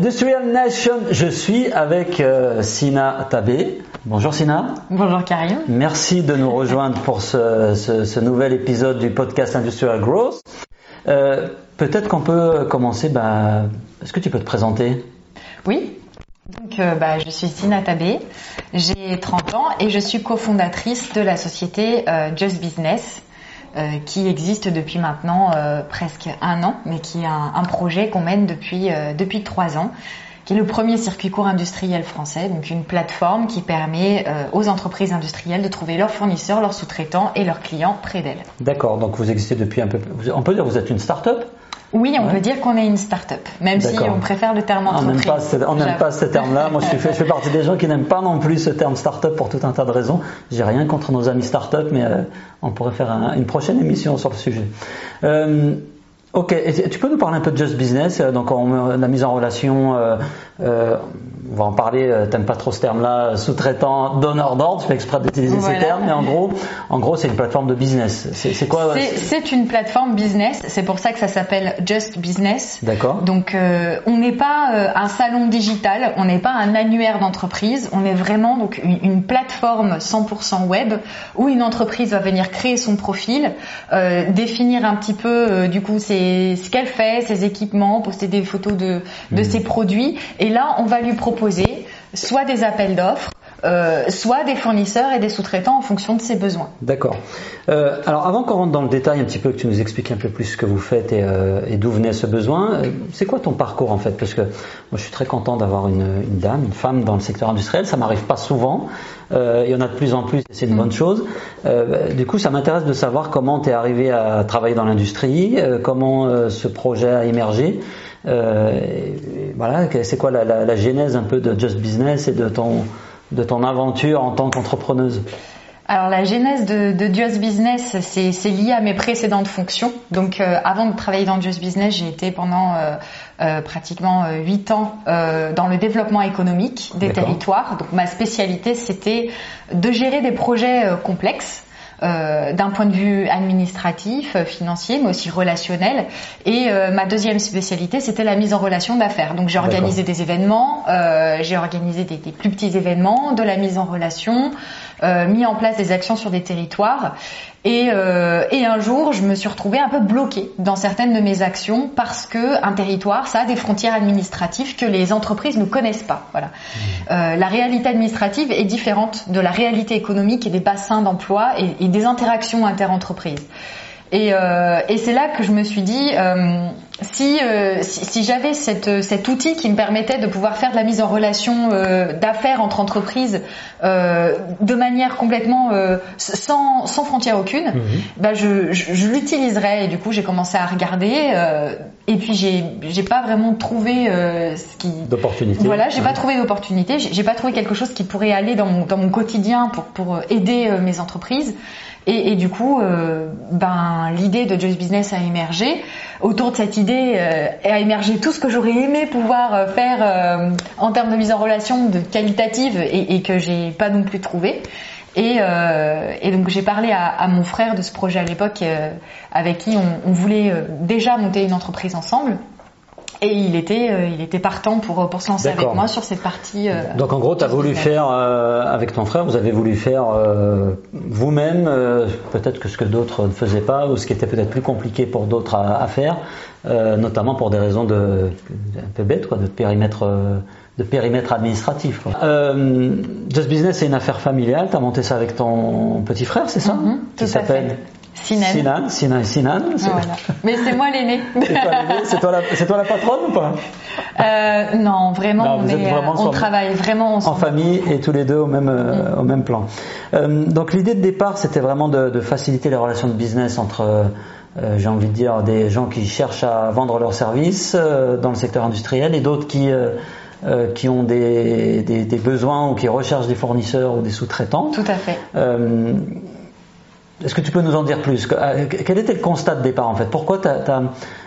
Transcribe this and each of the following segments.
Industrial Nation, je suis avec euh, Sina Tabé. Bonjour Sina. Bonjour Karim. Merci de nous rejoindre pour ce, nouvel épisode du podcast Industrial Growth. Euh, peut-être qu'on peut commencer, bah, est-ce que tu peux te présenter? Oui, donc, euh, bah, je suis Sina Tabé, j'ai 30 ans et je suis cofondatrice de la société Just Business. Qui existe depuis maintenant presque un an, mais qui est un, projet qu'on mène depuis depuis trois ans qui est le premier circuit court industriel français, donc une plateforme qui permet euh, aux entreprises industrielles de trouver leurs fournisseurs, leurs sous-traitants et leurs clients près d'elles. D'accord, donc vous existez depuis un peu. On peut dire que vous êtes une start-up oui, on peut dire qu'on est une start-up, même si on préfère le terme entreprise. On n'aime pas, ce terme-là. Moi, je, fais, partie des gens qui n'aiment pas non plus ce terme start-up pour tout un tas de raisons. J'ai rien contre nos amis start-up, mais euh, on pourrait faire une prochaine émission sur le sujet. Euh, Ok, tu peux nous parler un peu de Just Business, euh, donc la mise en relation, euh, euh, on va en parler, euh, t'aimes pas trop ce terme-là, sous-traitant, donneur d'ordre, je fais exprès d'utiliser ces termes, mais en gros, en gros, c'est une plateforme de business. C'est quoi C'est une plateforme business, c'est pour ça que ça s'appelle Just Business. D'accord. Donc, euh, on n'est pas euh, un salon digital, on n'est pas un annuaire d'entreprise, on est vraiment donc une, une, plateforme 100% web où une entreprise va venir créer son profil, définir un petit peu du coup c'est ce qu'elle fait, ses équipements, poster des photos de, de hmm. ses produits, et là on va lui proposer soit des appels d'offres, euh, soit des fournisseurs et des sous-traitants en fonction de ses besoins. D'accord. Euh, alors avant qu'on rentre dans le détail un petit peu, que tu nous expliques un peu plus ce que vous faites et, euh, d'où venait ce besoin, c'est quoi ton parcours en fait? Parce que moi je suis très content d'avoir une, dame, une femme dans le secteur industriel, ça m'arrive pas souvent, il y en a de plus en plus, c'est une bonne chose. du coup ça m'intéresse de savoir comment tu es arrivé à travailler dans l'industrie, comment ce projet a émergé. Euh, voilà, c'est quoi la, la, la, genèse un peu de Just Business et de ton, de ton aventure en tant qu'entrepreneuse alors la genèse de, de Just Business, c'est lié à mes précédentes fonctions. Donc euh, avant de travailler dans Just Business, j'ai été pendant euh, euh pratiquement euh, huit ans euh, dans le développement économique des territoires. Donc ma spécialité, c'était de gérer des projets complexes. Euh, d'un point de vue administratif, euh, financier, mais aussi relationnel. Et euh, ma deuxième spécialité, c'était la mise en relation d'affaires. Donc j'ai organisé des événements, j'ai organisé des, des, plus petits événements, de la mise en relation, mis en place des actions sur des territoires. Et, euh, et, un jour, je me suis retrouvée un peu bloquée dans certaines de mes actions parce que un territoire, ça a des frontières administratives que les entreprises ne connaissent pas. Voilà. Mmh. Euh, la réalité administrative est différente de la réalité économique et des bassins d'emploi et, et, des interactions interentreprises. Et, euh, et c'est là que je me suis dit, euh, si, euh, si, si j'avais cette, cet outil qui me permettait de pouvoir faire de la mise en relation euh, d'affaires entre entreprises euh, de manière complètement euh, sans, sans frontière aucune, mhm. bah je, je, je l'utiliserais. Et du coup, j'ai commencé à regarder. et puis, j'ai j'ai pas vraiment trouvé ce qui. D'opportunité. Voilà, j'ai pas trouvé d'opportunité. J'ai pas trouvé quelque chose qui pourrait aller dans mon, dans mon quotidien pour, pour aider mes entreprises. Et, du coup, euh, ben, l'idée de Just Business a émergé. Autour de cette idée euh, a émergé tout ce que j'aurais aimé pouvoir euh, faire en termes de mise en relation de qualitative et, et que j'ai pas non plus trouvé. Et, donc j'ai parlé à, mon frère de ce projet à l'époque, avec qui on voulait déjà monter une entreprise ensemble. Et il était, euh, il était partant pour, pour se lancer avec moi sur cette partie. Euh, Donc en gros, tu as voulu faire, euh, avec ton frère, vous avez voulu faire vous-même, peut-être que ce que d'autres ne faisaient pas, ou ce qui était peut-être plus compliqué pour d'autres à, à, faire, notamment pour des raisons de, un peu bêtes, quoi, de périmètre de périmètre administratif. Quoi. Euh, Just Business, c'est une affaire familiale. Tu as monté ça avec ton petit frère, c'est ça mm -hmm, Qui s'appelle Sinan. Sinan, Sinan, Voilà. Mais c'est moi l'aîné. c'est toi, toi, la patronne ou pas? Euh, Non, vraiment, on, est, on travaille vraiment ensemble. En famille et tous les deux au même, euh, mm. au même plan. Euh, donc l'idée de départ, c'était vraiment de, de, faciliter les relations de business entre, euh, j'ai envie de dire, des gens qui cherchent à vendre leurs services euh, dans le secteur industriel et d'autres qui... Euh, qui ont des, des, des, besoins ou qui recherchent des fournisseurs ou des sous-traitants. Tout à fait. Est-ce que tu peux nous en dire plus euh, Quel était le constat de départ en fait Pourquoi, à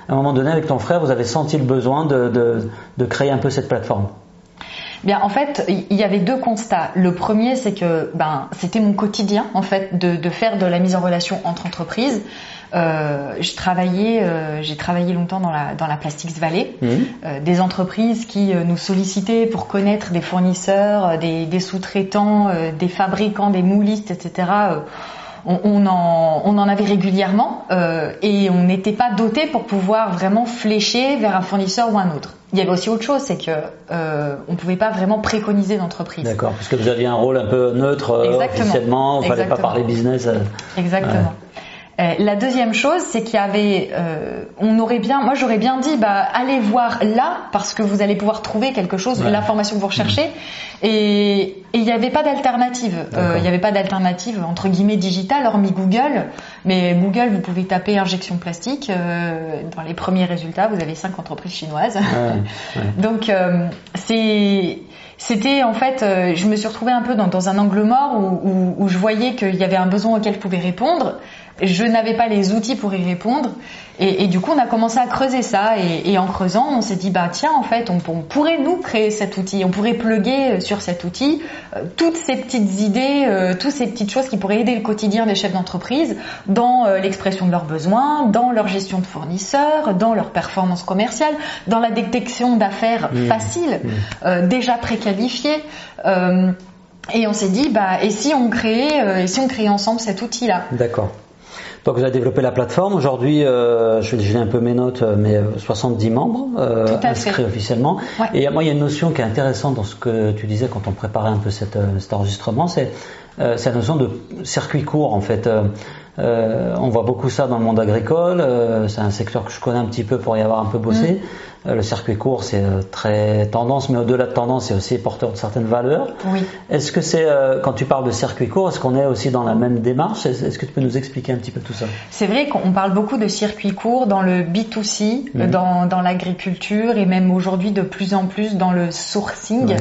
un moment donné, avec ton frère, vous avez senti le besoin de, de, de créer un peu cette plateforme? Bien, en fait, il y avait deux constats. Le premier, c'est que ben, c'était mon quotidien, en fait, de, de, faire de la mise en relation entre entreprises. Euh, j'ai travaillé, euh, j'ai travaillé longtemps dans la dans la Plastics Valley, Mhm. euh, des entreprises qui euh, nous sollicitaient pour connaître des fournisseurs, des, des sous-traitants, euh, des fabricants, des moulistes, etc. On, on en, on en avait régulièrement euh, et on n'était pas doté pour pouvoir vraiment flécher vers un fournisseur ou un autre. Il y avait aussi autre chose, c'est que euh, on pouvait pas vraiment préconiser d'entreprise. D'accord, parce que vous aviez un rôle un peu neutre euh, officiellement, il fallait pas parler business. euh. Exactement. Euh, la deuxième chose, c'est qu'il y avait, euh, on aurait bien, moi j'aurais bien dit, bah allez voir là parce que vous allez pouvoir trouver quelque chose, Ouais. l'information que vous recherchez, et et il n'y avait pas d'alternative. Euh. Il n'y avait pas d'alternative entre guillemets digitale hormis Google, mais Google vous pouvez taper injection plastique, euh, dans les premiers résultats vous avez cinq entreprises chinoises. Ouais, ouais. Donc c'est c'était en fait, euh, je me suis retrouvée un peu dans, dans un angle mort où, où, où je voyais qu'il y avait un besoin auquel je pouvais répondre. Je n'avais pas les outils pour y répondre. Et, et du coup, on a commencé à creuser ça. Et, et en creusant, on s'est dit, bah tiens, en fait, on, on pourrait nous créer cet outil. On pourrait plugger euh, sur cet outil euh, toutes ces petites idées, euh, toutes ces petites choses qui pourraient aider le quotidien des chefs d'entreprise dans euh, l'expression de leurs besoins, dans leur gestion de fournisseurs, dans leur performance commerciale, dans la détection d'affaires Mmh. faciles, euh, déjà préqualifiées. Et on s'est dit, bah, et si on créait, et si on créait ensemble cet outil-là? D'accord. Donc vous avez développé la plateforme. Aujourd'hui, euh, je vais un peu mes notes, euh, mais euh, 70 membres euh, Tout à inscrits fait. officiellement. Ouais. Et moi, il y a une notion qui est intéressante dans ce que tu disais quand on préparait un peu cette, euh, cet enregistrement, c'est euh, la notion de circuit court en fait. Euh, euh, on voit beaucoup ça dans le monde agricole. euh, c'est un secteur que je connais un petit peu pour y avoir un peu bossé. Euh, le circuit court, c'est euh, très tendance, mais au-delà de tendance, c'est aussi porteur de certaines valeurs. Oui. Est-ce que c'est euh, quand tu parles de circuit court, est-ce qu'on est aussi dans la même démarche? Est-ce que tu peux nous expliquer un petit peu tout ça? C'est vrai qu'on parle beaucoup de circuits courts dans le B2C, Mhm. dans, dans l'agriculture et même aujourd'hui de plus en plus dans le sourcing. Ouais.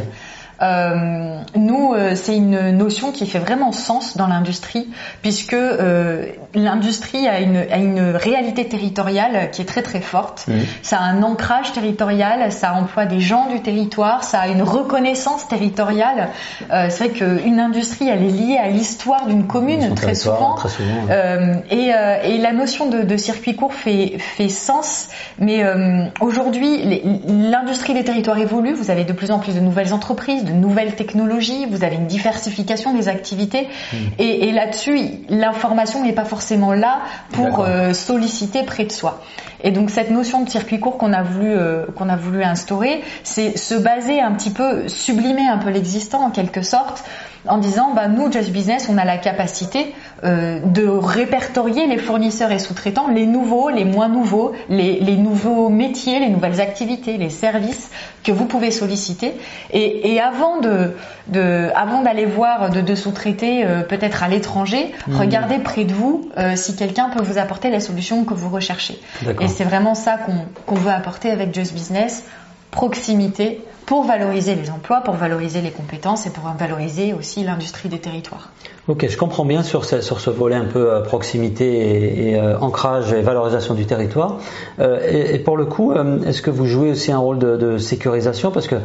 Euh, nous, euh, c'est une notion qui fait vraiment sens dans l'industrie, puisque euh, l'industrie a une, a une réalité territoriale qui est très très forte. Ça a un ancrage territorial, ça emploie des gens du territoire, ça a une reconnaissance territoriale. Euh, c'est vrai qu'une industrie, elle est liée à l'histoire d'une commune très souvent. Très souvent. Euh, et, euh, et la notion de, de circuit court fait, fait sens, mais euh, aujourd'hui, l'industrie des territoires évolue. Vous avez de plus en plus de nouvelles entreprises, de nouvelles technologies. Vous avez une diversification des activités, Hmm. et, et là-dessus, l'information n'est pas forcément là pour euh, solliciter près de soi. Et donc cette notion de circuit court qu'on a voulu euh, qu'on a voulu instaurer, c'est se baser un petit peu, sublimer un peu l'existant en quelque sorte, en disant bah nous Just Business, on a la capacité euh, de répertorier les fournisseurs et sous-traitants, les nouveaux, les moins nouveaux, les, les nouveaux métiers, les nouvelles activités, les services que vous pouvez solliciter. Et, et avant de, de avant d'aller voir de, de sous-traiter euh, peut-être à l'étranger, regardez près de vous euh, si quelqu'un peut vous apporter la solution que vous recherchez. D'accord. Et c'est vraiment ça qu'on veut apporter avec Just Business, proximité pour valoriser les emplois, pour valoriser les compétences et pour valoriser aussi l'industrie des territoires. Ok, je comprends bien sur ce, volet un peu euh, proximité et, euh, ancrage et valorisation du territoire. Euh, et, pour le coup, est-ce que vous jouez aussi un rôle de, sécurisation? Parce que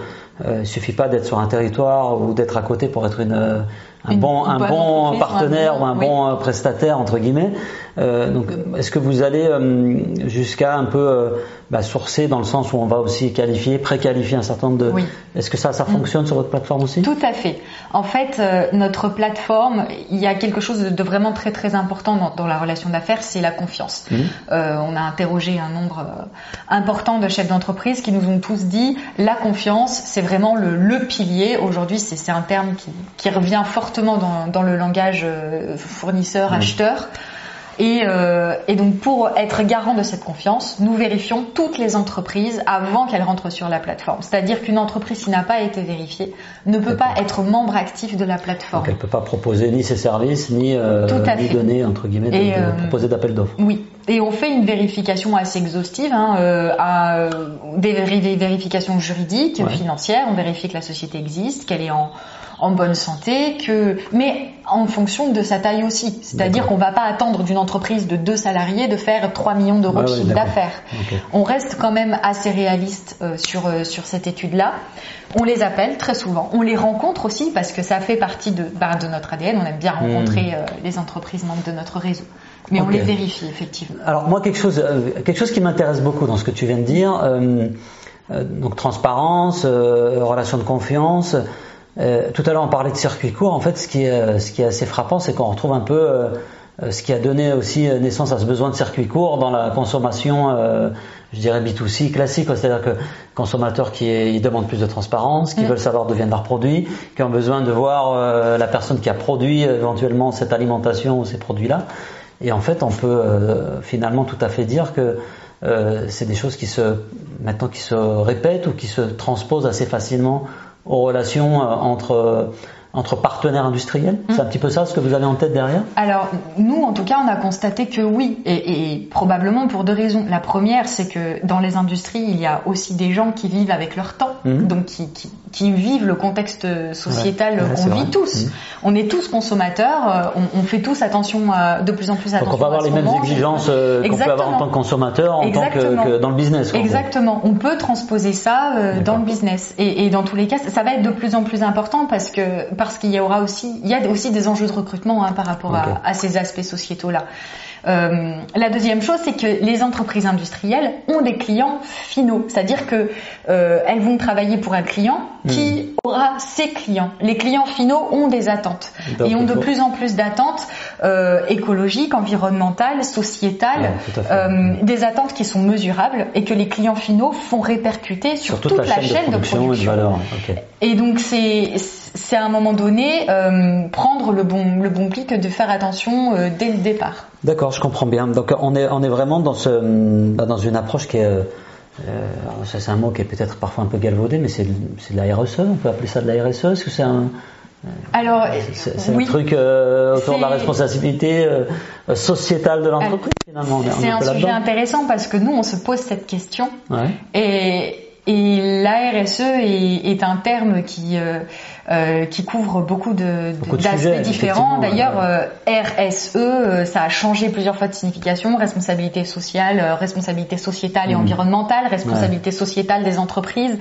il suffit pas d'être sur un territoire ou d'être à côté pour être une, un Une bon, un bon partenaire un ou un oui. bon euh, prestataire entre guillemets. Euh, donc, est-ce que vous allez euh, jusqu'à un peu euh, bah, sourcer dans le sens où on va aussi qualifier, préqualifier un certain nombre de. Oui. Est-ce que ça, ça fonctionne sur votre plateforme aussi? Tout à fait. En fait, notre plateforme, il y a quelque chose de vraiment très très important dans, dans la relation d'affaires, c'est la confiance. Euh, on a interrogé un nombre important de chefs d'entreprise qui nous ont tous dit la confiance, c'est vraiment le, le pilier. Aujourd'hui, c'est c'est un terme qui, qui revient fortement dans, dans le langage euh, fournisseur-acheteur. Et, euh, et donc pour être garant de cette confiance, nous vérifions toutes les entreprises avant qu'elles rentrent sur la plateforme. C'est-à-dire qu'une entreprise qui n'a pas été vérifiée ne peut pas être membre actif de la plateforme. Donc elle peut pas proposer ni ses services ni, euh, ni donner entre guillemets de, Et, de euh, proposer d'appel d'offres. Oui, et on fait une vérification assez exhaustive, hein, à, des véri- des vérifications juridiques, Ouais. financières. On vérifie que la société existe, qu'elle est en, en bonne santé, que mais en fonction de sa taille aussi. C'est-à-dire qu'on va pas attendre d'une entreprise de deux salariés de faire 3 millions d'euros de chiffre d'affaires. On reste quand même assez réaliste euh, sur, euh, sur cette étude-là. On les appelle très souvent. On les rencontre aussi parce que ça fait partie de, bah, de notre ADN. On aime bien hmm. rencontrer les entreprises membres de notre réseau. Mais on les vérifie effectivement. Alors moi quelque chose, quelque chose qui m'intéresse beaucoup dans ce que tu viens de dire, donc transparence, relation de confiance. Euh, tout à l'heure, on parlait de circuit court. En fait, ce qui est, euh, ce qui est assez frappant, c'est qu'on retrouve un peu euh, ce qui a donné aussi naissance à ce besoin de circuit court dans la consommation, je dirais B2C classique. C'est-à-dire que consommateurs qui ils demandent plus de transparence, qui mm. veulent savoir d'où viennent leurs produits, qui ont besoin de voir la personne qui a produit éventuellement cette alimentation ou ces produits-là. Et en fait, on peut finalement tout à fait dire que c'est des choses qui se maintenant qui se répètent ou qui se transposent assez facilement aux relations euh, entre entre partenaires industriels C'est un petit peu ça ce que vous avez en tête derrière? Alors, nous, en tout cas, on a constaté que oui, et, et probablement pour deux raisons. La première, c'est que dans les industries, il y a aussi des gens qui vivent avec leur temps, mhm. donc qui, qui, qui, vivent le contexte sociétal qu'on vit tous. Mhm. On est tous consommateurs, euh, on, on fait tous attention, à, de plus en plus attention. Donc on va avoir les mêmes exigences euh, qu'on peut avoir en tant que consommateur, en tant que, dans le business. Exactement, on peut transposer ça euh, dans le business. Et, et, dans tous les cas, ça va être de plus en plus important parce que parce qu'il y aura aussi, il y a aussi des enjeux de recrutement hein, par rapport à, à, ces aspects sociétaux là. Euh, la deuxième chose, c'est que les entreprises industrielles ont des clients finaux, c'est-à-dire que euh, elles vont travailler pour un client qui hmm. Aura ses clients. Les clients finaux ont des attentes et ont de plus en plus d'attentes euh, écologiques, environnementales, sociétales, euh, des attentes qui sont mesurables et que les clients finaux font répercuter sur, toute, la, chaîne, de production. Et, de valeur. et donc c'est c'est à un moment donné euh, prendre le bon le bon pli que de faire attention euh, dès le départ. D'accord, je comprends bien. Donc on est on est vraiment dans ce dans une approche qui est euh, ça c'est un mot qui est peut-être parfois un peu galvaudé, mais c'est de, de la RSE. On peut appeler ça de la RSE. Est-ce que c'est un alors, c'est un truc autour de la responsabilité sociétale de l'entreprise finalement. C'est un sujet intéressant parce que nous on se pose cette question ouais. et et la RSE est, est, un terme qui euh, euh, qui couvre beaucoup de d'aspects différents. D'ailleurs, euh, RSE, ça a changé plusieurs fois de signification. Responsabilité sociale, responsabilité sociétale et mmh. environnementale, responsabilité sociétale des entreprises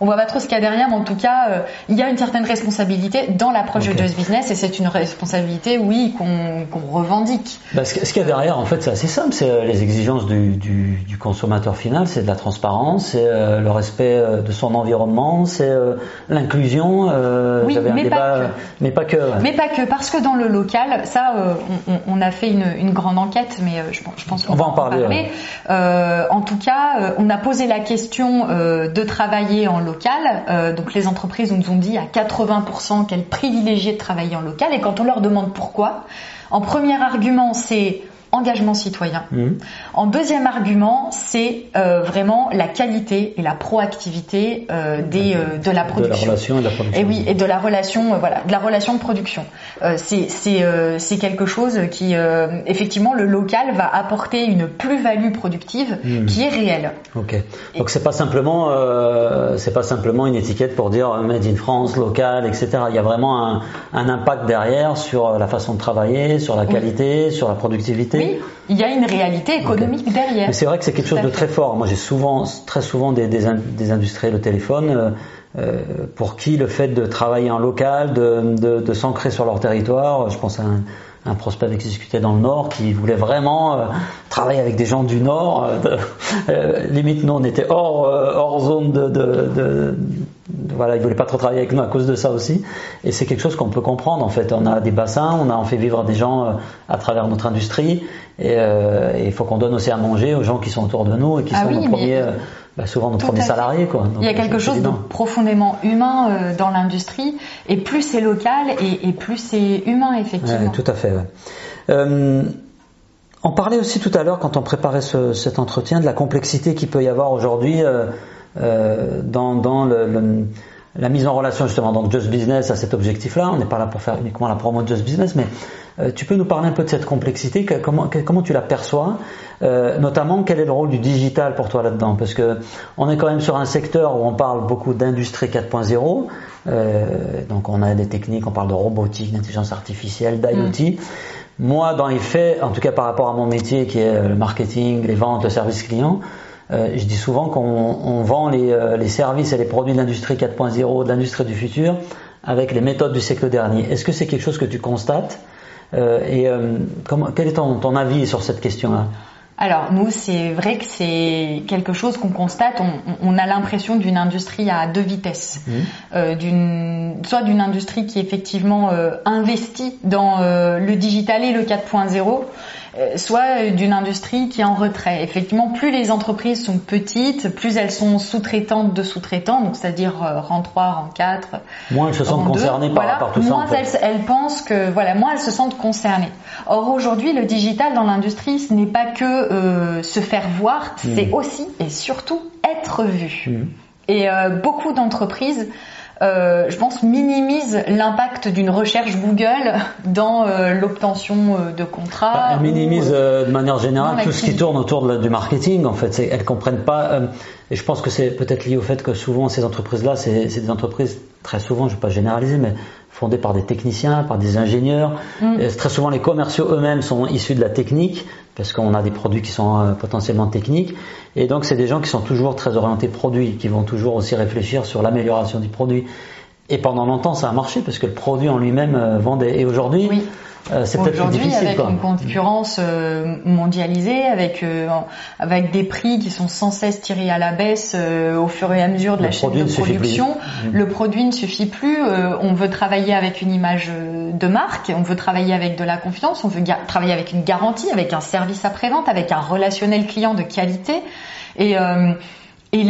on voit pas trop ce qu'il y a derrière, mais en tout cas, euh, il y a une certaine responsabilité dans l'approche de Just Business et c'est une responsabilité, oui, qu'on revendique. Bah, ce, qu'il y a derrière, en fait, c'est assez simple. C'est euh, les exigences du, du, du consommateur final, c'est de la transparence, c'est euh, le respect de son environnement, c'est l'inclusion. oui, mais, pas que. mais pas que. Mais pas que, parce que dans le local, ça, on, on, a fait une, une, grande enquête, mais je, je pense qu'on va en parler. en tout cas, on a posé la question de travailler en local Euh, donc les entreprises nous ont dit à 80% qu'elles privilégiaient de travailler en local. Et quand on leur demande pourquoi, en premier argument, c'est engagement citoyen. Mmh. En deuxième argument, c'est euh, vraiment la qualité et la proactivité euh, des, euh, de la production. De la relation et de la production. Et oui, et de la relation, voilà, de la relation de production. C'est quelque chose qui effectivement le local va apporter une plus-value productive mmh. qui est réelle. Ok. Donc c'est pas simplement c'est pas simplement une étiquette pour dire made in France, local, etc. Il y a vraiment un, un impact derrière sur la façon de travailler, sur la qualité, sur la productivité. Oui, il y a une réalité économique derrière. Mais c'est vrai que c'est quelque chose de très fort. Moi, j'ai souvent, très souvent des, des, des industriels au téléphone euh, euh, pour qui le fait de travailler en local, de, de, de s'ancrer sur leur territoire, je pense à un, un prospect avec qui discutait dans le Nord qui voulait vraiment euh, travailler avec des gens du Nord. Euh, limite, nous, on était hors, hors zone de, de, de, voilà, il voulait pas trop travailler avec nous à cause de ça aussi. Et c'est quelque chose qu'on peut comprendre en fait. On a des bassins, on a on fait vivre des gens euh, à travers notre industrie, euh, et il faut qu'on donne aussi à manger aux gens qui sont autour de nous et qui ah sont nos premiers, euh, bah, souvent nos premiers salariés quoi. il y a quelque chose de profondément humain dans l'industrie, et plus c'est local et, plus c'est humain effectivement. tout à fait. on parlait aussi tout à l'heure quand on préparait ce, cet entretien de la complexité qu'il peut y avoir aujourd'hui. Euh, dans, dans le, la mise en relation justement dans Just Business à cet objectif-là. On n'est pas là pour faire uniquement la promo de Just Business, mais euh, tu peux nous parler un peu de cette complexité, comment, comment tu l'aperçois, euh, notamment quel est le rôle du digital pour toi là-dedans, parce que on est quand même sur un secteur où on parle beaucoup d'industrie 4.0, euh, donc on a des techniques, on parle de robotique, d'intelligence artificielle, d'IoT. Mm. Moi, dans les faits, en tout cas par rapport à mon métier qui est le marketing, les ventes, le service client, euh, je dis souvent qu'on vend euh, les, services et les produits de l'industrie 4.0, de l'industrie du futur, avec les méthodes du siècle dernier. Est-ce que c'est quelque chose que tu constates? Euh, Et quel est ton, avis sur cette question-là? Alors nous, c'est vrai que c'est quelque chose qu'on constate. On, a l'impression d'une industrie à deux vitesses, mmh. soit d'une industrie qui effectivement investit dans le digital et le 4.0, euh, soit d'une industrie qui est en retrait. Effectivement, plus les entreprises sont petites, plus elles sont sous-traitantes de sous-traitants, donc c'est-à-dire euh, rang 3, rang 4. Moins elles se sentent concernées par, tout ça. Moins elles, pensent que, voilà, moins elles se sentent concernées. Or aujourd'hui, le digital dans l'industrie, ce n'est pas que euh, se faire voir, c'est hmm. aussi et surtout être vu. Hmm. Et beaucoup d'entreprises euh, je pense, minimise l'impact d'une recherche Google dans euh, l'obtention euh, de contrats. Bah, elle minimise de manière générale tout ce qui tourne autour de du marketing. En fait, elles comprennent pas. et je pense que c'est peut-être lié au fait que souvent ces entreprises-là, c'est des entreprises très souvent, je ne vais pas généraliser, mais fondées par des techniciens, par des ingénieurs. Mm. très souvent, les commerciaux eux-mêmes sont issus de la technique parce qu'on a des produits qui sont potentiellement techniques. Et donc, c'est des gens qui sont toujours très orientés produits, qui vont toujours aussi réfléchir sur l'amélioration du produit. Et pendant longtemps, ça a marché parce que le produit en lui-même euh, vendait. Et aujourd'hui, euh, c'est peut-être plus difficile. avec une concurrence euh, mondialisée, avec avec des prix qui sont sans cesse tirés à la baisse au fur et à mesure de la chaîne de production, mmh. le produit ne suffit plus. on veut travailler avec une image de marque, on veut travailler avec de la confiance, on veut travailler avec une garantie, avec un service après-vente, avec un relationnel client de qualité. Et et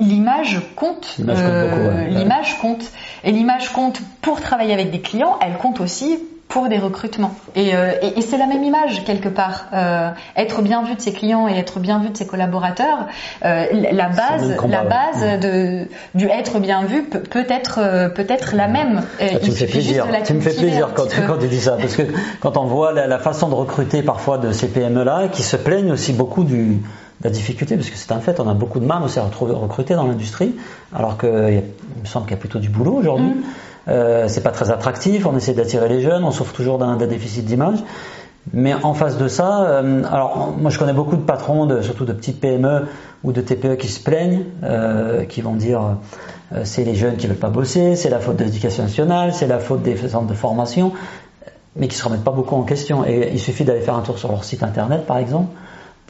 l'image compte. L'image compte, compte. Et l'image compte pour travailler avec des clients, elle compte aussi pour des recrutements. Et, euh, et, c'est la même image quelque part. Euh, être bien vu de ses clients et être bien vu de ses collaborateurs, euh, la base, la base de, du être bien vu peut, peut être peut être la même. Ah, tu me fais plaisir. Tu me fais plaisir quand, quand, tu dis ça, parce que quand on voit la, la façon de recruter parfois de ces PME là, qui se plaignent aussi beaucoup du la difficulté, parce que c'est un fait, on a beaucoup de mal aussi à recruter dans l'industrie, alors qu'il me semble qu'il y a plutôt du boulot aujourd'hui. Mm. Euh, c'est pas très attractif, on essaie d'attirer les jeunes, on souffre toujours d'un déficit d'image. Mais en face de ça, euh, alors moi je connais beaucoup de patrons, de, surtout de petites PME ou de TPE qui se plaignent, euh, qui vont dire euh, c'est les jeunes qui veulent pas bosser, c'est la faute de l'éducation nationale, c'est la faute des centres de formation, mais qui se remettent pas beaucoup en question. Et il suffit d'aller faire un tour sur leur site internet par exemple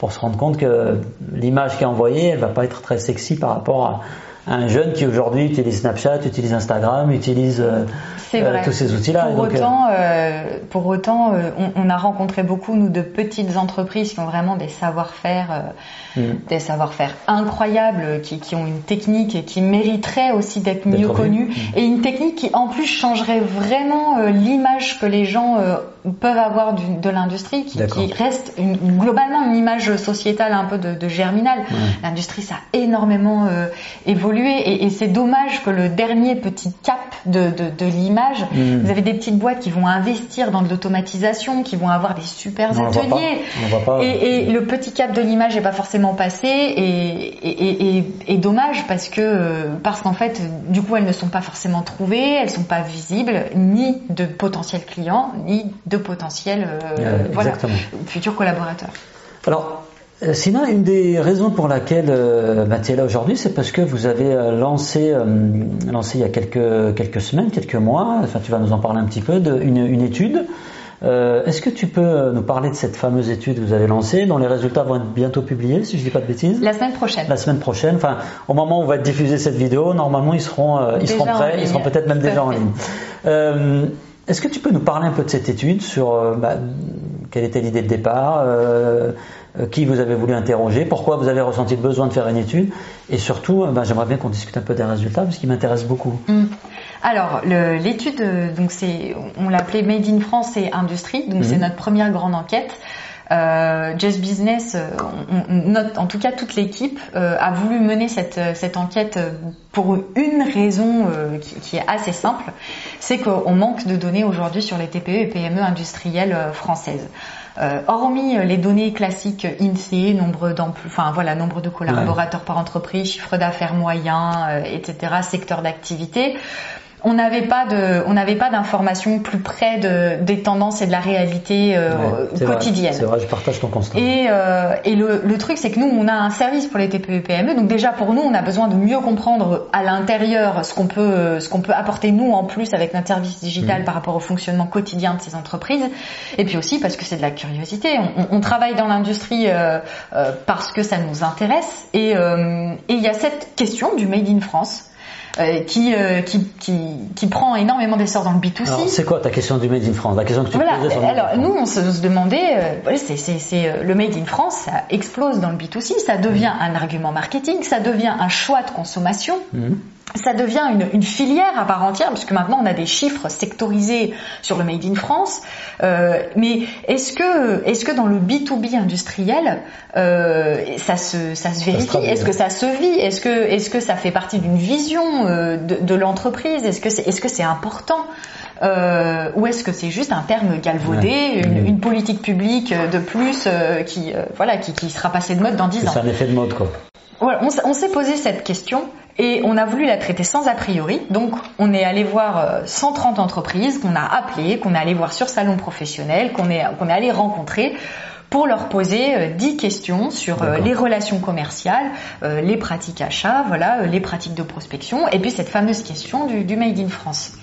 pour se rendre compte que l'image qui est envoyée, elle va pas être très sexy par rapport à, un jeune qui aujourd'hui utilise Snapchat, utilise Instagram, utilise euh, euh, tous ces outils-là. Pour, autant, euh, pour autant, on, a rencontré beaucoup nous de petites entreprises qui ont vraiment des savoir-faire, mm. des savoir-faire incroyables, qui, qui, ont une technique et qui mériteraient aussi d'être mieux connues, mm. et une technique qui en plus changerait vraiment l'image que les gens peuvent avoir de l'industrie, qui, qui, reste une, globalement une image sociétale un peu de, de germinal. L'industrie, ça a énormément euh, évolué et, et c'est dommage que le dernier petit cap de, de, de l'image, mm. vous avez des petites boîtes qui vont investir dans de l'automatisation, qui vont avoir des super ateliers, et, et, le petit cap de l'image n'est pas forcément passé et, et, et, dommage parce que parce qu'en fait, du coup, elles ne sont pas forcément trouvées, elles sont pas visibles, ni de potentiels clients, ni de de potentiels euh, voilà, futurs collaborateurs. Alors, euh, Sina, une des raisons pour laquelle bah, tu es là aujourd'hui, c'est parce que vous avez euh, lancé, lancé il y a quelques, quelques semaines, quelques mois, enfin tu vas nous en parler un petit peu, de, une, une étude. Est-ce que tu peux nous parler de cette fameuse étude que vous avez lancée, dont les résultats vont être bientôt publiés, si je ne dis pas de bêtises? La semaine prochaine. La semaine prochaine. Enfin, au moment où on va diffuser cette vidéo, normalement ils seront, ils seront prêts, ils seront peut-être même déjà en ligne. Est-ce que tu peux nous parler un peu de cette étude sur euh, bah, quelle était l'idée de départ, euh, euh, qui vous avez voulu interroger, pourquoi vous avez ressenti le besoin de faire une étude, et surtout, bah, j'aimerais bien qu'on discute un peu des résultats parce qu'ils m'intéressent beaucoup. Mm. Alors l'étude, donc c'est, on l'appelait Made in France et Industrie, donc c'est mm-hmm. notre première grande enquête. Euh, Just Business, euh, on, note, en tout cas toute l'équipe euh, a voulu mener cette, cette enquête pour une raison qui, qui, est assez simple, c'est qu'on manque de données aujourd'hui sur les TPE et PME industrielles françaises. Hormis les données classiques INSEE, nombre enfin voilà, nombre de collaborateurs par entreprise, chiffre d'affaires moyen, etc., secteur d'activité, on n'avait pas de, on n'avait pas d'informations plus près de, des tendances et de la réalité euh, quotidienne. C'est vrai, je partage ton constat. Et, euh, et le, le, truc, c'est que nous, on a un service pour les TPE et PME. Donc déjà pour nous, on a besoin de mieux comprendre à l'intérieur ce qu'on peut, ce qu'on peut apporter nous en plus avec notre service digital mmh. par rapport au fonctionnement quotidien de ces entreprises. Et puis aussi parce que c'est de la curiosité. On, on travaille dans l'industrie euh, euh parce que ça nous intéresse. Et euh, il y a cette question du made in France. Euh, qui, euh, qui, qui, qui, prend énormément d'essor dans le B2C. C'est quoi ta question du Made in France? La question que tu voilà. Alors nous, on se, se demandait, euh, c'est, c'est, c'est euh, le Made in France, ça explose dans le B2C, ça devient un argument marketing, ça devient un choix de consommation. Mmh ça devient une, une, filière à part entière, puisque maintenant on a des chiffres sectorisés sur le Made in France. Euh, mais est-ce que, est-ce que dans le B2B industriel, euh, ça, se, ça se vérifie? Est-ce que ça se vit? Est-ce que, est-ce que ça fait partie d'une vision euh, de, de l'entreprise? Est-ce que c'est, est-ce que c'est important? Euh, ou est-ce que c'est juste un terme galvaudé, une, une, politique publique de plus euh, qui, euh, voilà, qui, qui, sera passée de mode dans 10 ans? C'est un effet de mode, quoi. Voilà, on, on s'est posé cette question et on a voulu la traiter sans a priori. Donc, on est allé voir 130 euh, entreprises qu'on a appelées, qu'on est allé voir sur salon professionnel, qu'on est, qu'on est allé rencontrer pour leur poser 10 euh, questions sur euh, les relations commerciales, les pratiques achats, voilà, les pratiques de prospection, et puis cette fameuse question du, du Made in France.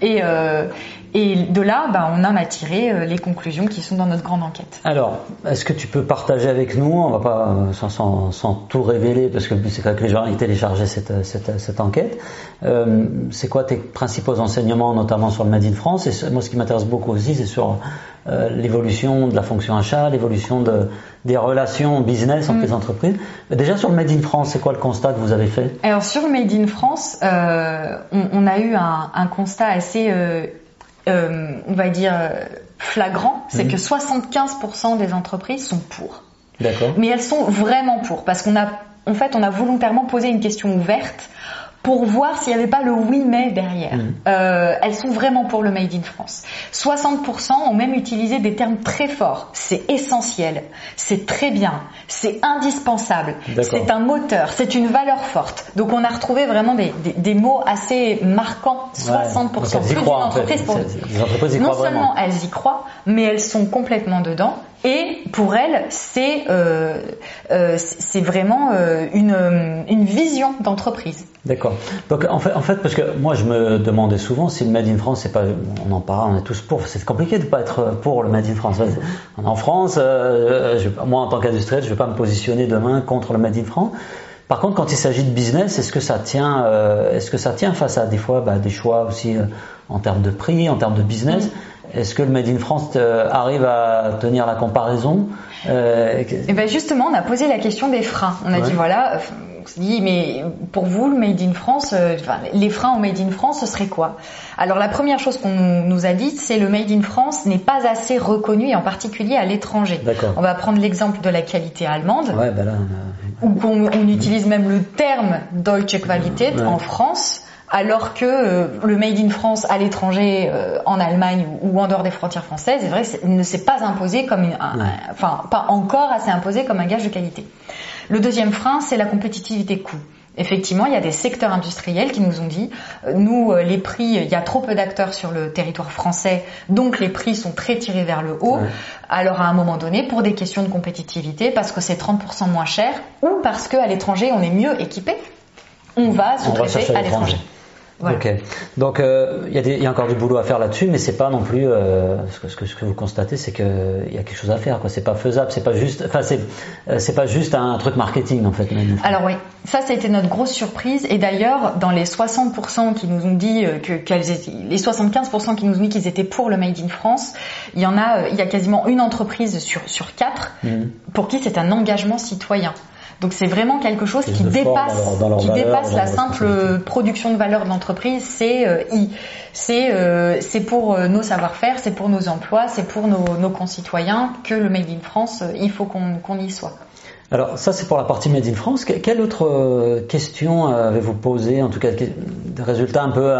Et, euh, et de là, bah, on en a tiré euh, les conclusions qui sont dans notre grande enquête. Alors, est-ce que tu peux partager avec nous, on va pas euh, sans, sans, sans tout révéler, parce que c'est quand que les gens aient téléchargé cette, cette, cette enquête, euh, c'est quoi tes principaux enseignements, notamment sur le Made in France? Et moi, ce qui m'intéresse beaucoup aussi, c'est sur euh, l'évolution de la fonction achat, l'évolution de, des relations business entre mm. les entreprises. Déjà sur le Made in France, c'est quoi le constat que vous avez fait? Alors sur le Made in France, euh, on, on, a eu un, un constat assez euh, euh, on va dire, flagrant, c'est mhm. que 75% des entreprises sont pour. D'accord. Mais elles sont vraiment pour, parce qu'on a, en fait, on a volontairement posé une question ouverte pour voir s'il n'y avait pas le oui mais derrière. Mmh. Euh, elles sont vraiment pour le Made in France. 60% ont même utilisé des termes très forts. C'est essentiel, c'est très bien, c'est indispensable, c'est un moteur, c'est une valeur forte. Donc on a retrouvé vraiment des, des, des mots assez marquants. 60% plus d'une entreprise. Pour... non seulement elles y croient, mais elles sont complètement dedans. Et pour elles, c'est euh, euh, c'est vraiment euh, une, une vision d'entreprise. D'accord. Donc en fait, en fait, parce que moi je me demandais souvent si le Made in France, c'est pas, on en parle, on est tous pour. C'est compliqué de pas être pour le Made in France. En France, euh, je, moi en tant qu'industriel, je vais pas me positionner demain contre le Made in France. Par contre, quand il s'agit de business, est-ce que ça tient, euh, est-ce que ça tient face à des fois bah, des choix aussi euh, en termes de prix, en termes de business? Est-ce que le Made in France euh, arrive à tenir la comparaison euh, Et eh ben justement, on a posé la question des freins. On a dit voilà, on s'est dit mais pour vous le Made in France, euh, enfin, les freins au Made in France, ce serait quoi? Alors la première chose qu'on nous a dit, c'est le Made in France n'est pas assez reconnu et en particulier à l'étranger. On va prendre l'exemple de la qualité allemande, ouais, ben là, où on, on, utilise même le terme Deutsche Qualität ouais. en France alors que euh, le Made in France à l'étranger, euh, en Allemagne ou, en dehors des frontières françaises, c'est vrai, ne s'est pas imposé comme une, un, enfin pas encore assez imposé comme un gage de qualité. Le deuxième frein, c'est la compétitivité coût. Effectivement, il y a des secteurs industriels qui nous ont dit, euh, nous, les prix, il y a trop peu d'acteurs sur le territoire français, donc les prix sont très tirés vers le haut. Alors à un moment donné, pour des questions de compétitivité, parce que c'est 30% moins cher, ou parce qu'à l'étranger, on est mieux équipé, on va sous-traiter à l'étranger. Ok. Donc euh, il y, y, a encore du boulot à faire là-dessus, mais c'est pas non plus euh, ce, que, ce, que, ce, que, vous constatez, c'est qu'il y a quelque chose à faire. Quoi. C'est pas faisable. C'est pas juste. Enfin c'est euh, c'est pas juste un truc marketing en fait. Même. Alors oui, ça ça a été notre grosse surprise. Et d'ailleurs dans les 60% qui nous ont dit euh, que qu'elles étaient, les 75% qui nous ont dit qu'ils étaient pour le Made in France, il y en a, il y a quasiment une entreprise sur sur quatre mmh. pour qui c'est un engagement citoyen. Donc c'est vraiment quelque chose qui dépasse, qui dépasse la simple production de valeur de l'entreprise. C'est euh, c'est euh, c'est pour euh, nos savoir-faire, c'est pour nos emplois, c'est pour nos, nos, concitoyens que le Made in France, il faut qu'on y soit. Alors ça c'est pour la partie Made in France. Quelle autre question avez-vous posé En tout cas, des résultats un peu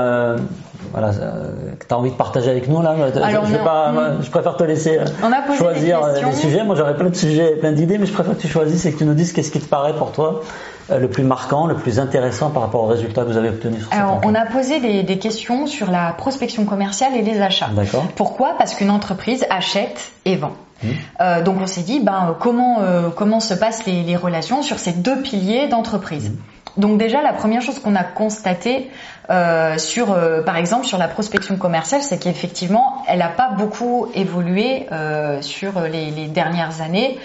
voilà, que tu as envie de partager avec nous là je, pas, je, préfère te laisser euh, choisir les euh, sujets. Moi j'aurais plein de sujets, plein d'idées, mais je préfère que tu choisisses et que tu nous dises qu'est-ce qui te paraît pour toi euh, le plus marquant, le plus intéressant par rapport aux résultats que vous avez obtenus sur Alors, on a posé des, des, questions sur la prospection commerciale et les achats. D'accord. Pourquoi? Parce qu'une entreprise achète et vend. Mmh. Euh, donc on s'est dit, ben comment comment se passent les, les, relations sur ces deux piliers d'entreprise? Mmh. Donc déjà, la première chose qu'on a constaté euh, sur, euh, par exemple, sur la prospection commerciale, c'est qu'effectivement, elle n'a pas beaucoup évolué euh, sur les, les, dernières années.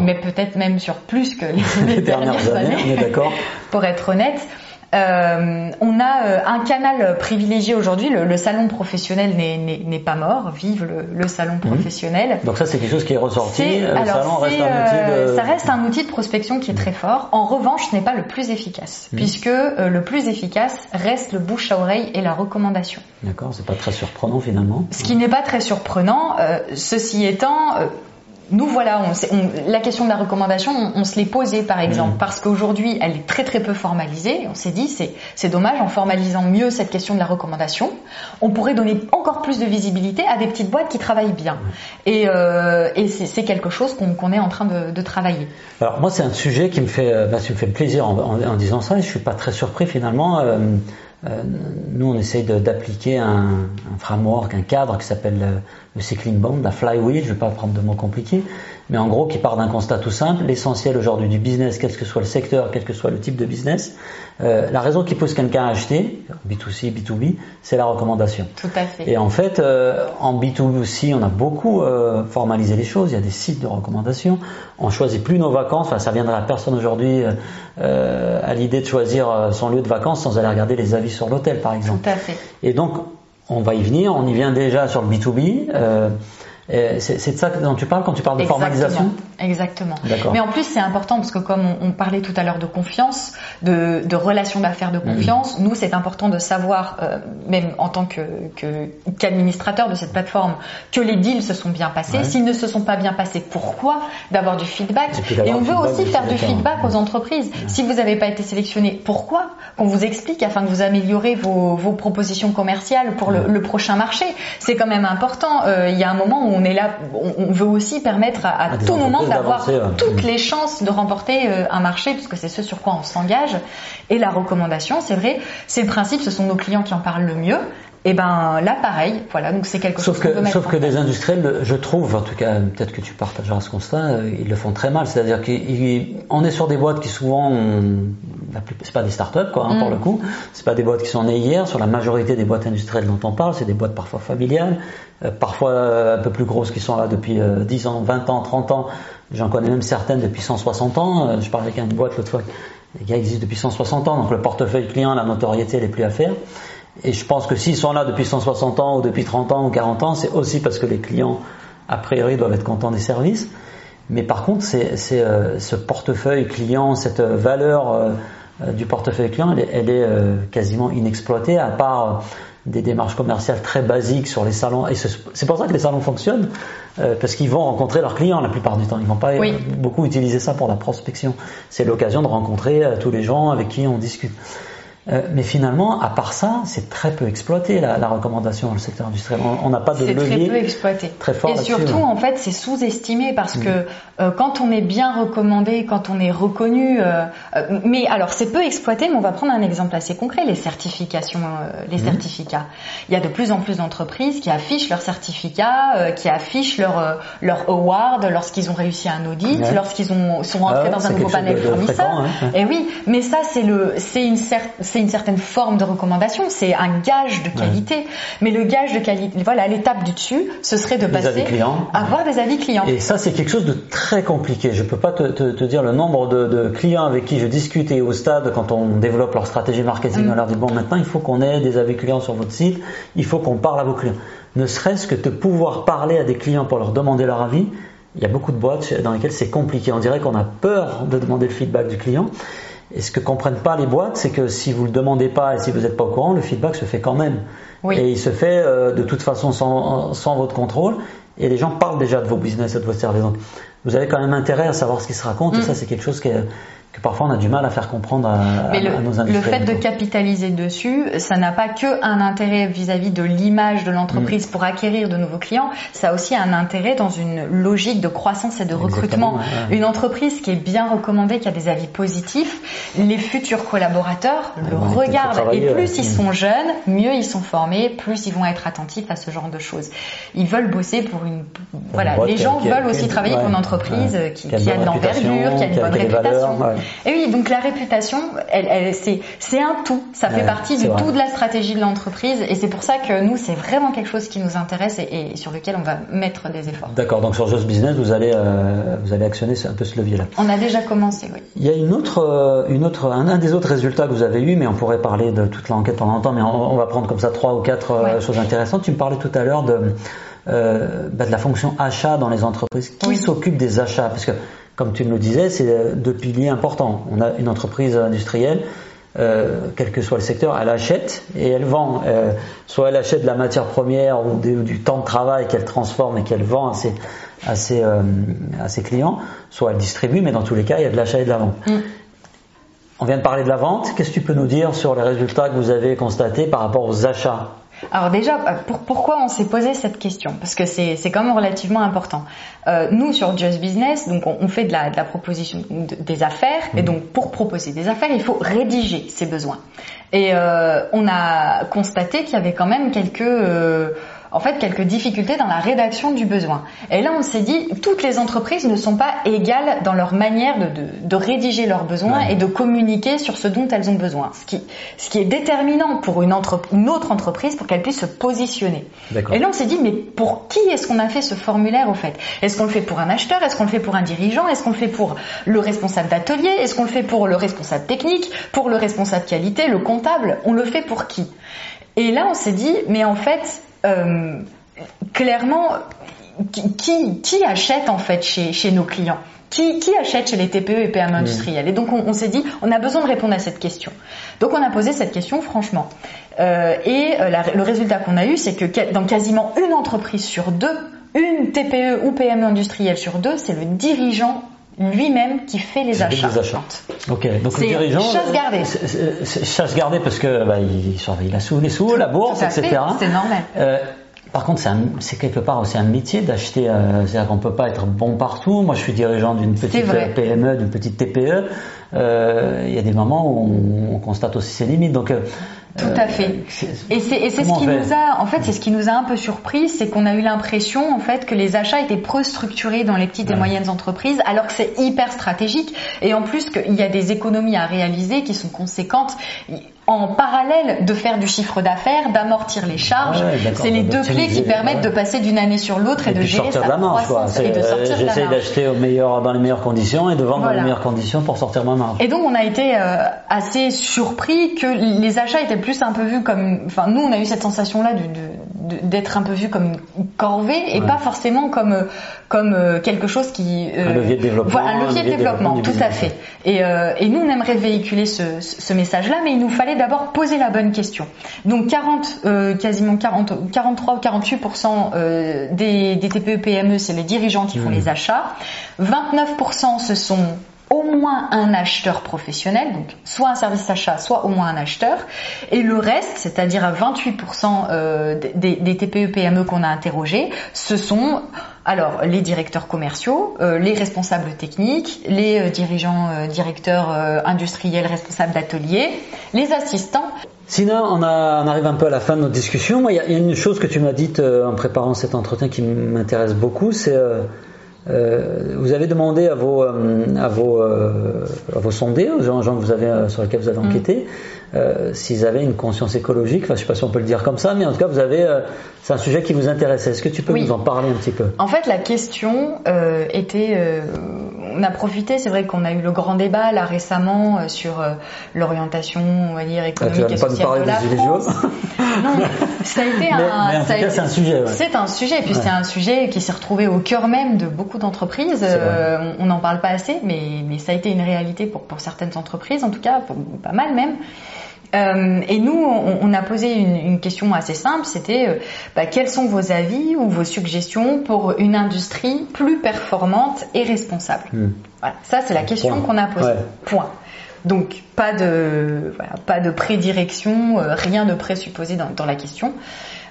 Mais peut-être même sur plus que les, dernières, années. On est d'accord. pour être honnête. Euh, on a euh, un canal privilégié aujourd'hui. Le, salon professionnel n'est pas mort. Vive le, salon mhm. professionnel. Donc ça, c'est quelque chose qui est ressorti. Le salon reste un outil de... Ça reste un outil de prospection qui est très fort. En revanche, ce n'est pas le plus efficace, mhm. puisque euh, le plus efficace reste le bouche à oreille et la recommandation. D'accord, c'est pas très surprenant finalement. Ce qui n'est pas très surprenant. ceci étant nous voilà, on, la question de la recommandation, on, se l'est posée par exemple, mm. parce qu'aujourd'hui elle est très très peu formalisée. On s'est dit c'est dommage en formalisant mieux cette question de la recommandation, on pourrait donner encore plus de visibilité à des petites boîtes qui travaillent bien. Mm. Et, euh, et c'est quelque chose qu'on est en train de, de, travailler. Alors moi c'est un sujet qui me fait, euh, bah, me fait plaisir en, en, disant ça, et je suis pas très surpris finalement. Euh, nous, on essaye d'appliquer un, framework, un cadre qui s'appelle le, cycling bond, la flywheel, je ne vais pas prendre de mots compliqués, mais en gros qui part d'un constat tout simple. L'essentiel aujourd'hui du business, quel que soit le secteur, quel que soit le type de business, euh, la raison qui pousse quelqu'un à acheter, B2C, B2B, c'est la recommandation. Tout à fait. Et en fait, euh, en B2C, on a beaucoup euh, formalisé les choses. Il y a des sites de recommandation. On choisit plus nos vacances. Enfin, ça viendra à personne aujourd'hui euh, à l'idée de choisir son lieu de vacances sans aller regarder les avis sur l'hôtel, par exemple. Tout à fait. Et donc, on va y venir. On y vient déjà sur le B2B. C'est de ça dont tu parles quand tu parles de formalisation? Exactement. Mais en plus, c'est important parce que comme on, parlait tout à l'heure de confiance, de, de relations d'affaires de confiance, nous, c'est important de savoir, euh, même en tant qu'administrateur que, de cette plateforme, que les deals se sont bien passés. S'ils ne se sont pas bien passés, pourquoi D'avoir du feedback? Et, on veut aussi faire du feedback aux entreprises. Si vous n'avez pas été sélectionné, pourquoi Qu'on vous explique afin que vous améliorez vos, vos propositions commerciales pour le, le prochain marché? C'est quand même important. Euh, il y a un moment où on est là, on, veut aussi permettre à, tout moment d'avoir toutes les chances de remporter euh, un marché, puisque c'est ce sur quoi on s'engage. Et la recommandation, c'est vrai, c'est le principe, ce sont nos clients qui en parlent le mieux. Et ben là, pareil, voilà, donc c'est quelque sauf chose que, Sauf que des industriels, je trouve, en tout cas, peut-être que tu partageras ce constat, euh, ils le font très mal. C'est-à-dire qu'on est sur des boîtes qui souvent, c'est pas des startups quoi, hein, pour mm. le coup, c'est pas des boîtes qui sont nées hier. Sur la majorité des boîtes industrielles dont on parle, c'est des boîtes parfois familiales, euh, parfois un peu plus grosses qui sont là depuis 10 ans, 20 ans, 30 ans. J'en connais même certaines depuis 160 ans. Je parlais avec une boîte l'autre fois, les gars existent depuis 160 ans, donc le portefeuille client, la notoriété, elle est plus à faire. Et je pense que s'ils sont là depuis 160 ans ou depuis 30 ans ou 40 ans, c'est aussi parce que les clients, a priori, doivent être contents des services. Mais par contre, c'est, euh, ce portefeuille client, cette valeur euh, euh, du portefeuille client, elle, est quasiment inexploitée, à part des démarches commerciales très basiques sur les salons. Et c'est pour ça que les salons fonctionnent, parce qu'ils vont rencontrer leurs clients la plupart du temps. Ils vont pas beaucoup utiliser ça pour la prospection. C'est l'occasion de rencontrer tous les gens avec qui on discute. Euh, mais finalement, à part ça, c'est très peu exploité la, la, recommandation dans le secteur industriel. On n'a pas de levier très peu exploité. Très fort Et surtout, en fait, c'est sous-estimé parce que euh, quand on est bien recommandé, quand on est reconnu, euh, euh, mais alors c'est peu exploité. Mais on va prendre un exemple assez concret les certifications, les mm. certificats. Il y a de plus en plus d'entreprises qui affichent leurs certificats, qui affichent leur leur award lorsqu'ils ont réussi un audit, lorsqu'ils ont sont rentrés ah dans un nouveau panel fournisseur. Hein, Et oui, mais ça c'est le c'est une certaine c'est une certaine forme de recommandation, c'est un gage de qualité. Mais le gage de qualité, voilà, l'étape du dessus, ce serait de passer à avoir des avis clients. Et ça, c'est quelque chose de très compliqué. Je peux pas te, te, te dire le nombre de, de, clients avec qui je discute et au stade quand on développe leur stratégie marketing, mm. on leur dit bon, maintenant il faut qu'on ait des avis clients sur votre site, il faut qu'on parle à vos clients. Ne serait-ce que de pouvoir parler à des clients pour leur demander leur avis, il y a beaucoup de boîtes dans lesquelles c'est compliqué. On dirait qu'on a peur de demander le feedback du client. Et ce que comprennent pas les boîtes, c'est que si vous le demandez pas et si vous n'êtes pas au courant, le feedback se fait quand même. Et il se fait euh, de toute façon sans, sans, votre contrôle. Et les gens parlent déjà de vos business et de vos services. Donc, vous avez quand même intérêt à savoir ce qui se raconte. Et mm. ça, c'est quelque chose qui est, que parfois on a du mal à faire comprendre à, Mais le, nos Le fait de capitaliser dessus, ça n'a pas que un intérêt vis-à-vis de l'image de l'entreprise mm. pour acquérir de nouveaux clients, ça a aussi un intérêt dans une logique de croissance et de recrutement. Une entreprise qui est bien recommandée, qui a des avis positifs, les futurs collaborateurs le regardent et plus ils sont jeunes, mieux ils sont formés, plus ils vont être attentifs à ce genre de choses. Ils veulent bosser pour une voilà, les gens veulent aussi travailler pour une entreprise qui, qui, a de l'envergure, qui a une bonne réputation. Et oui, donc la réputation, elle, elle c'est un tout. Ça fait partie du tout de la stratégie de l'entreprise. Et c'est pour ça que nous, c'est vraiment quelque chose qui nous intéresse et, sur lequel on va mettre des efforts. D'accord. Donc sur Just Business, vous allez, euh, vous allez actionner un peu ce levier-là. On a déjà commencé, oui. Il y a une autre, euh, une autre, un, des autres résultats que vous avez eu, mais on pourrait parler de toute l'enquête pendant longtemps, mais on, va prendre comme ça trois ou quatre euh, choses intéressantes. Tu me parlais tout à l'heure de, euh, bah, de la fonction achat dans les entreprises. Qui s'occupe des achats? Parce que comme tu me le disais, c'est deux piliers importants. On a une entreprise industrielle, euh, quel que soit le secteur, elle achète et elle vend. Euh, soit elle achète de la matière première ou, du temps de travail qu'elle transforme et qu'elle vend à ses, à, ses, euh, à ses, clients, soit elle distribue, mais dans tous les cas, il y a de l'achat et de la vente. Mm. On vient de parler de la vente. Qu'est-ce que tu peux nous dire sur les résultats que vous avez constatés par rapport aux achats alors déjà, euh, pourquoi on s'est posé cette question? Parce que c'est quand même relativement important. Euh, nous, sur Just Business, donc on, fait de la, de la proposition des affaires, et mmh. donc pour proposer des affaires, il faut rédiger ses besoins. Et euh, on a constaté qu'il y avait quand même quelques en fait quelques difficultés dans la rédaction du besoin. Et là, on s'est dit, toutes les entreprises ne sont pas égales dans leur manière de, de, de rédiger leurs besoins et de communiquer sur ce dont elles ont besoin. Ce qui, ce qui est déterminant pour une, une autre entreprise pour qu'elle puisse se positionner. Et là, on s'est dit, mais pour qui est-ce qu'on a fait ce formulaire au fait? Est-ce qu'on le fait pour un acheteur? Est-ce qu'on le fait pour un dirigeant? Est-ce qu'on le fait pour le responsable d'atelier? Est-ce qu'on le fait pour le responsable technique? Pour le responsable qualité Le comptable? On le fait pour qui? Et là, on s'est dit, mais en fait, euh, clairement, qui, qui, achète en fait chez, chez nos clients? Qui, qui, achète chez les TPE et PME industriels? Et donc on, s'est dit, on a besoin de répondre à cette question. Donc on a posé cette question franchement. Euh, et euh, le résultat qu'on a eu, c'est que dans quasiment une entreprise sur deux, une TPE ou PME industrielle sur deux, c'est le dirigeant lui-même qui fait les achats. Les achats. Ok, donc le dirigeant. Chasse gardée. Chasse gardée parce que bah, il surveille la sous, les sous, la bourse, etc. C'est normal. Euh, par contre, c'est quelque part aussi un métier d'acheter. Euh, C'est-à-dire qu'on peut pas être bon partout. Moi, je suis dirigeant d'une petite PME, d'une petite TPE. Euh, il y a des moments où on, constate aussi ses limites. Donc, euh, tout à fait. Euh, et c'est ce qui nous a, en fait, c'est ce qui nous a un peu surpris, c'est qu'on a eu l'impression, en fait, que les achats étaient peu structurés dans les petites et moyennes entreprises, alors que c'est hyper stratégique. Et en plus, qu'il y a des économies à réaliser qui sont conséquentes en parallèle de faire du chiffre d'affaires, d'amortir les charges. c'est les deux clés qui permettent de passer d'une année sur l'autre et, de gérer sa croissance et de sortir de J'essaie d'acheter au meilleur, dans les meilleures conditions et de vendre dans les meilleures conditions pour sortir ma marge. Et donc on a été euh, assez surpris que les achats étaient plus un peu vus comme, enfin nous on a eu cette sensation là d'être un peu vu comme une corvée et pas forcément comme comme euh, quelque chose qui euh, un levier de développement, un levier de développement, tout à fait. Et, et nous on aimerait véhiculer ce, ce message-là, mais il nous fallait d'abord poser la bonne question. Donc 40, euh, quasiment 40, 43 ou 48 euh, des, des TPE PME, c'est les dirigeants qui font les achats. 29% ce sont au moins un acheteur professionnel, donc soit un service achat, soit au moins un acheteur. Et le reste, c'est-à-dire à 28% euh, des, des TPE PME qu'on a interrogés, ce sont alors, les directeurs commerciaux, euh, les responsables techniques, les euh, dirigeants, directeurs industriels, responsables d'ateliers, les assistants. Sinon, on, arrive un peu à la fin de notre discussion. Il y, a une chose que tu m'as dite en préparant cet entretien qui m'intéresse beaucoup, c'est euh, vous avez demandé à vos, euh, à vos, euh, à vos sondés, aux gens, que vous avez, sur lesquels vous avez mm. enquêté, s'ils avaient une conscience écologique. Enfin, je sais pas si on peut le dire comme ça, mais en tout cas, vous avez, c'est un sujet qui vous intéresse. Est-ce que tu peux nous en parler un petit peu? En fait, la question était, on a profité, c'est vrai qu'on a eu le grand débat là récemment euh, sur euh, l'orientation, on va dire ah, économique et sociale de la France. non, ça a été un, mais en tout cas, c'est un sujet. Ouais. C'est un sujet, et puis c'est un sujet qui s'est retrouvé au cœur même de beaucoup d'entreprises. on n'en parle pas assez, mais, mais ça a été une réalité pour, pour certaines entreprises, en tout cas, pour pas mal même. Euh, et nous, on, a posé une, question assez simple, c'était euh, bah, quels sont vos avis ou vos suggestions pour une industrie plus performante et responsable hmm. Voilà, ça c'est la question qu'on a posée. Point. Donc pas de pas de prédirection, euh, rien de présupposé dans, dans la question.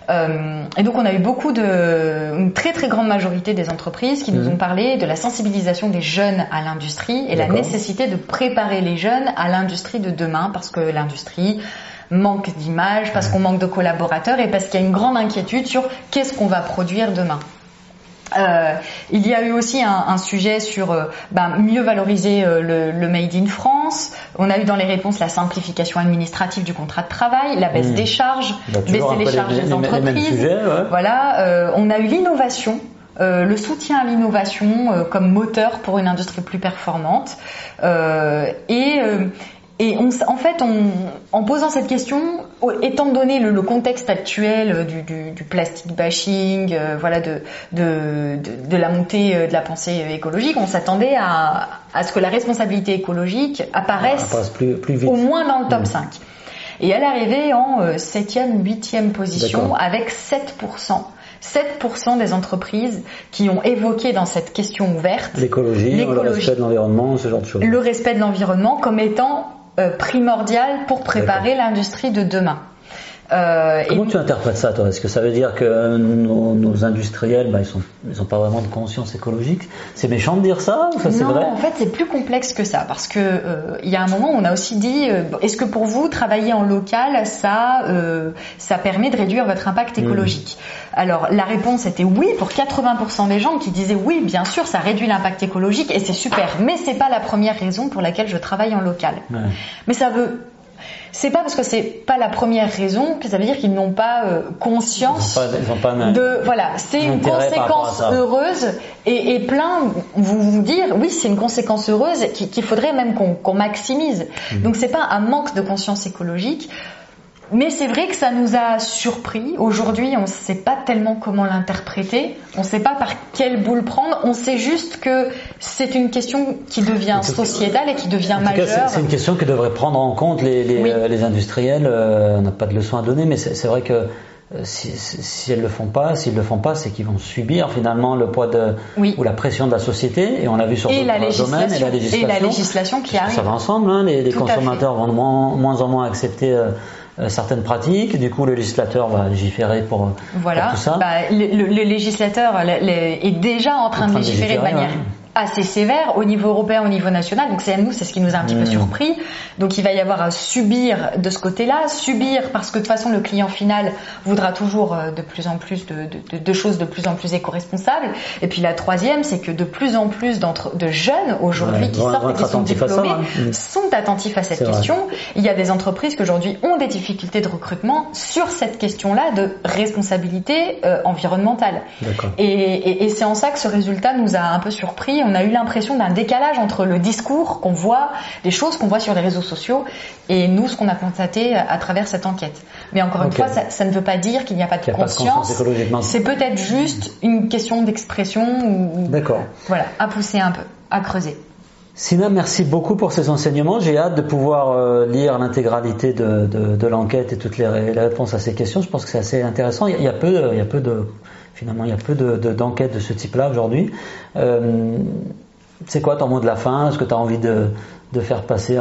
Euh, et donc on a eu beaucoup de, une très très grande majorité des entreprises qui nous mhm. ont parlé de la sensibilisation des jeunes à l'industrie et la nécessité de préparer les jeunes à l'industrie de demain parce que l'industrie manque d'image, parce qu'on manque de collaborateurs et parce qu'il y a une grande inquiétude sur qu'est-ce qu'on va produire demain. Euh, il y a eu aussi un, un sujet sur euh, ben, mieux valoriser euh, le, le, made in France. On a eu dans les réponses la simplification administrative du contrat de travail, la baisse mmh. des charges, bah, baisser les charges des entreprises. Voilà. Euh, on a eu l'innovation. le soutien à l'innovation comme moteur pour une industrie plus performante et et on, en fait, on, en posant cette question, étant donné le, contexte actuel du, du, du plastic bashing, euh, voilà, de, de, de, la montée euh, de la pensée écologique, on s'attendait à, à, ce que la responsabilité écologique apparaisse plus, plus vite. au moins dans le top 5. Mmh. Et elle arrivée en 7e, euh, 8e position avec 7%. 7% des entreprises qui ont évoqué dans cette question ouverte l'écologie, le respect de l'environnement, ce genre de choses. Le respect de l'environnement comme étant euh, primordial pour préparer l'industrie de demain. Euh, Comment tu interprètes ça, toi? Est-ce que ça veut dire que nos, industriels, bah, ils n'ont pas vraiment de conscience écologique? C'est méchant de dire ça ou c'est vrai? en fait, c'est plus complexe que ça, parce que euh, il y a un moment, on a aussi dit, est-ce que pour vous, travailler en local, ça, ça permet de réduire votre impact hmm. écologique? Alors, la réponse était oui pour 80% des gens qui disaient oui, bien sûr, ça réduit l'impact écologique et c'est super, mais c'est pas la première raison pour laquelle je travaille en local. Mais ça veut c'est pas parce que c'est pas la première raison que ça veut dire qu'ils n'ont pas euh, conscience de voilà c'est une conséquence heureuse et, et, plein vous vous dire oui c'est une conséquence heureuse qu'il faudrait même qu'on maximise. Mmh. donc c'est pas un manque de conscience écologique mais c'est vrai que ça nous a surpris. Aujourd'hui, on ne sait pas tellement comment l'interpréter. On ne sait pas par quelle boule prendre. On sait juste que c'est une question qui devient sociétale et qui devient majeure. C'est une question que devraient prendre en compte les, les, euh, les industriels. Euh, on n'a pas de leçon à donner, mais c'est vrai que euh, si, si, elles le font pas, s'ils le font pas, c'est qu'ils vont subir finalement le poids de ou la pression de la société. Et on l'a vu sur d'autres domaines et la législation. Et la législation qui arrive. Ça va ensemble. Hein, les, les consommateurs vont de moins, moins en moins accepter. Euh, certaines pratiques. Du coup, le législateur va légiférer pour, voilà. tout ça. Bah, le, le, législateur est déjà en train, de, légiférer de manière assez sévère au niveau européen, au niveau national. Donc c'est à nous, c'est ce qui nous a un petit peu mmh. surpris. Donc il va y avoir à subir de ce côté-là, subir parce que de toute façon le client final voudra toujours euh, de plus en plus de, de, de choses de plus en plus éco-responsables. Et puis la troisième, c'est que de plus en plus de jeunes aujourd'hui qui sortent et qui sont diplômés hein. mmh. sont attentifs à cette question. Il y a des entreprises qui aujourd'hui ont des difficultés de recrutement sur cette question-là de responsabilité euh, environnementale. Et, et, et c'est en ça que ce résultat nous a un peu surpris on a eu l'impression d'un décalage entre le discours qu'on voit, les choses qu'on voit sur les réseaux sociaux, et nous, ce qu'on a constaté à travers cette enquête. Mais encore une fois, ça, ne veut pas dire qu'il n'y a pas de conscience. C'est peut-être juste une question d'expression ou, voilà, à pousser un peu, à creuser. Sina, merci beaucoup pour ces enseignements. J'ai hâte de pouvoir euh, lire l'intégralité de, l'enquête et toutes les, réponses à ces questions. Je pense que c'est assez intéressant. Il y a peu, il y a peu de Finalement, il y a peu d'enquêtes de, ce type-là aujourd'hui. Euh, c'est quoi ton mot de la fin? Ce que tu as envie de, faire passer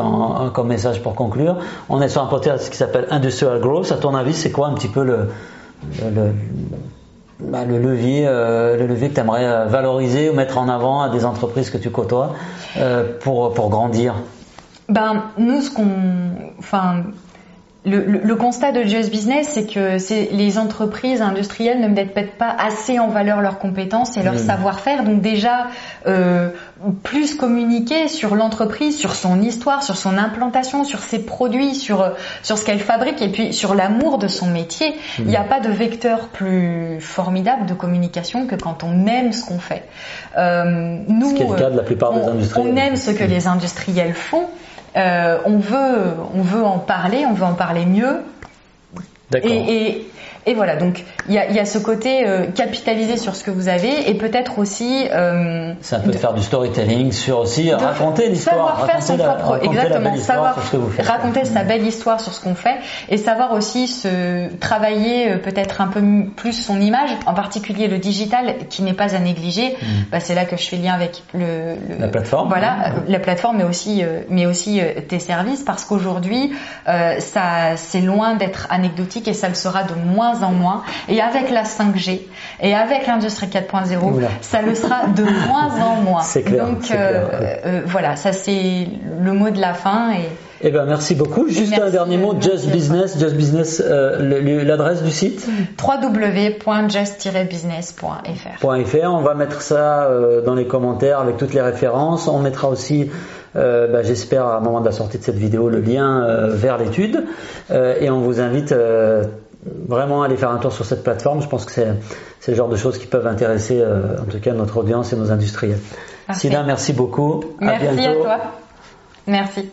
comme message pour conclure? On est sur un podcast qui s'appelle Industrial Growth. À ton avis, c'est quoi un petit peu le, bah, le levier, euh, le levier que tu aimerais euh, valoriser ou mettre en avant à des entreprises que tu côtoies pour, pour grandir? Ben, nous, ce qu'on. Enfin le, constat de Just Business, c'est que les entreprises industrielles ne mettent peut-être pas assez en valeur leurs compétences et leur hmm. savoir-faire. Donc déjà, euh, plus communiquer sur l'entreprise, sur son histoire, sur son implantation, sur ses produits, sur sur ce qu'elle fabrique et puis sur l'amour de son métier. Il n'y a hmm. pas de vecteur plus formidable de communication que quand on aime ce qu'on fait. Euh, nous, ce qui est le cas de la plupart des industriels. On aime ce que les industriels font. Euh, on veut, on veut en parler, on veut en parler mieux. Et, et, et voilà, donc il y a, y a, ce côté euh, capitaliser sur ce que vous avez et peut-être aussi. Euh, ça peut faire du storytelling sur aussi raconter l'histoire, savoir faire son propre, exactement, savoir raconter sa belle histoire sur ce qu'on fait et savoir aussi se travailler euh, peut-être un peu plus son image, en particulier le digital qui n'est pas à négliger. Mm. Bah, c'est là que je fais lien avec le, la plateforme. Voilà, mm. la plateforme, mais aussi euh, mais aussi tes services parce qu'aujourd'hui ça c'est loin d'être anecdotique et ça le sera de moins en moins. Et avec la 5G et avec l'industrie 4.0, ça le sera de moins en moins. C'est clair. Donc euh, euh, voilà, ça c'est le mot de la fin. Et, eh ben merci beaucoup. Juste un dernier mot, Just Business, Just Business, euh, l'adresse du site www.just-business.fr. On va mettre ça dans les commentaires avec toutes les références. On mettra aussi bah, j'espère à un moment de la sortie de cette vidéo le lien vers l'étude et on vous invite vraiment aller faire un tour sur cette plateforme. Je pense que c'est le genre de choses qui peuvent intéresser euh, en tout cas notre audience et nos industriels. Sina, merci beaucoup. Merci à, à toi. Merci.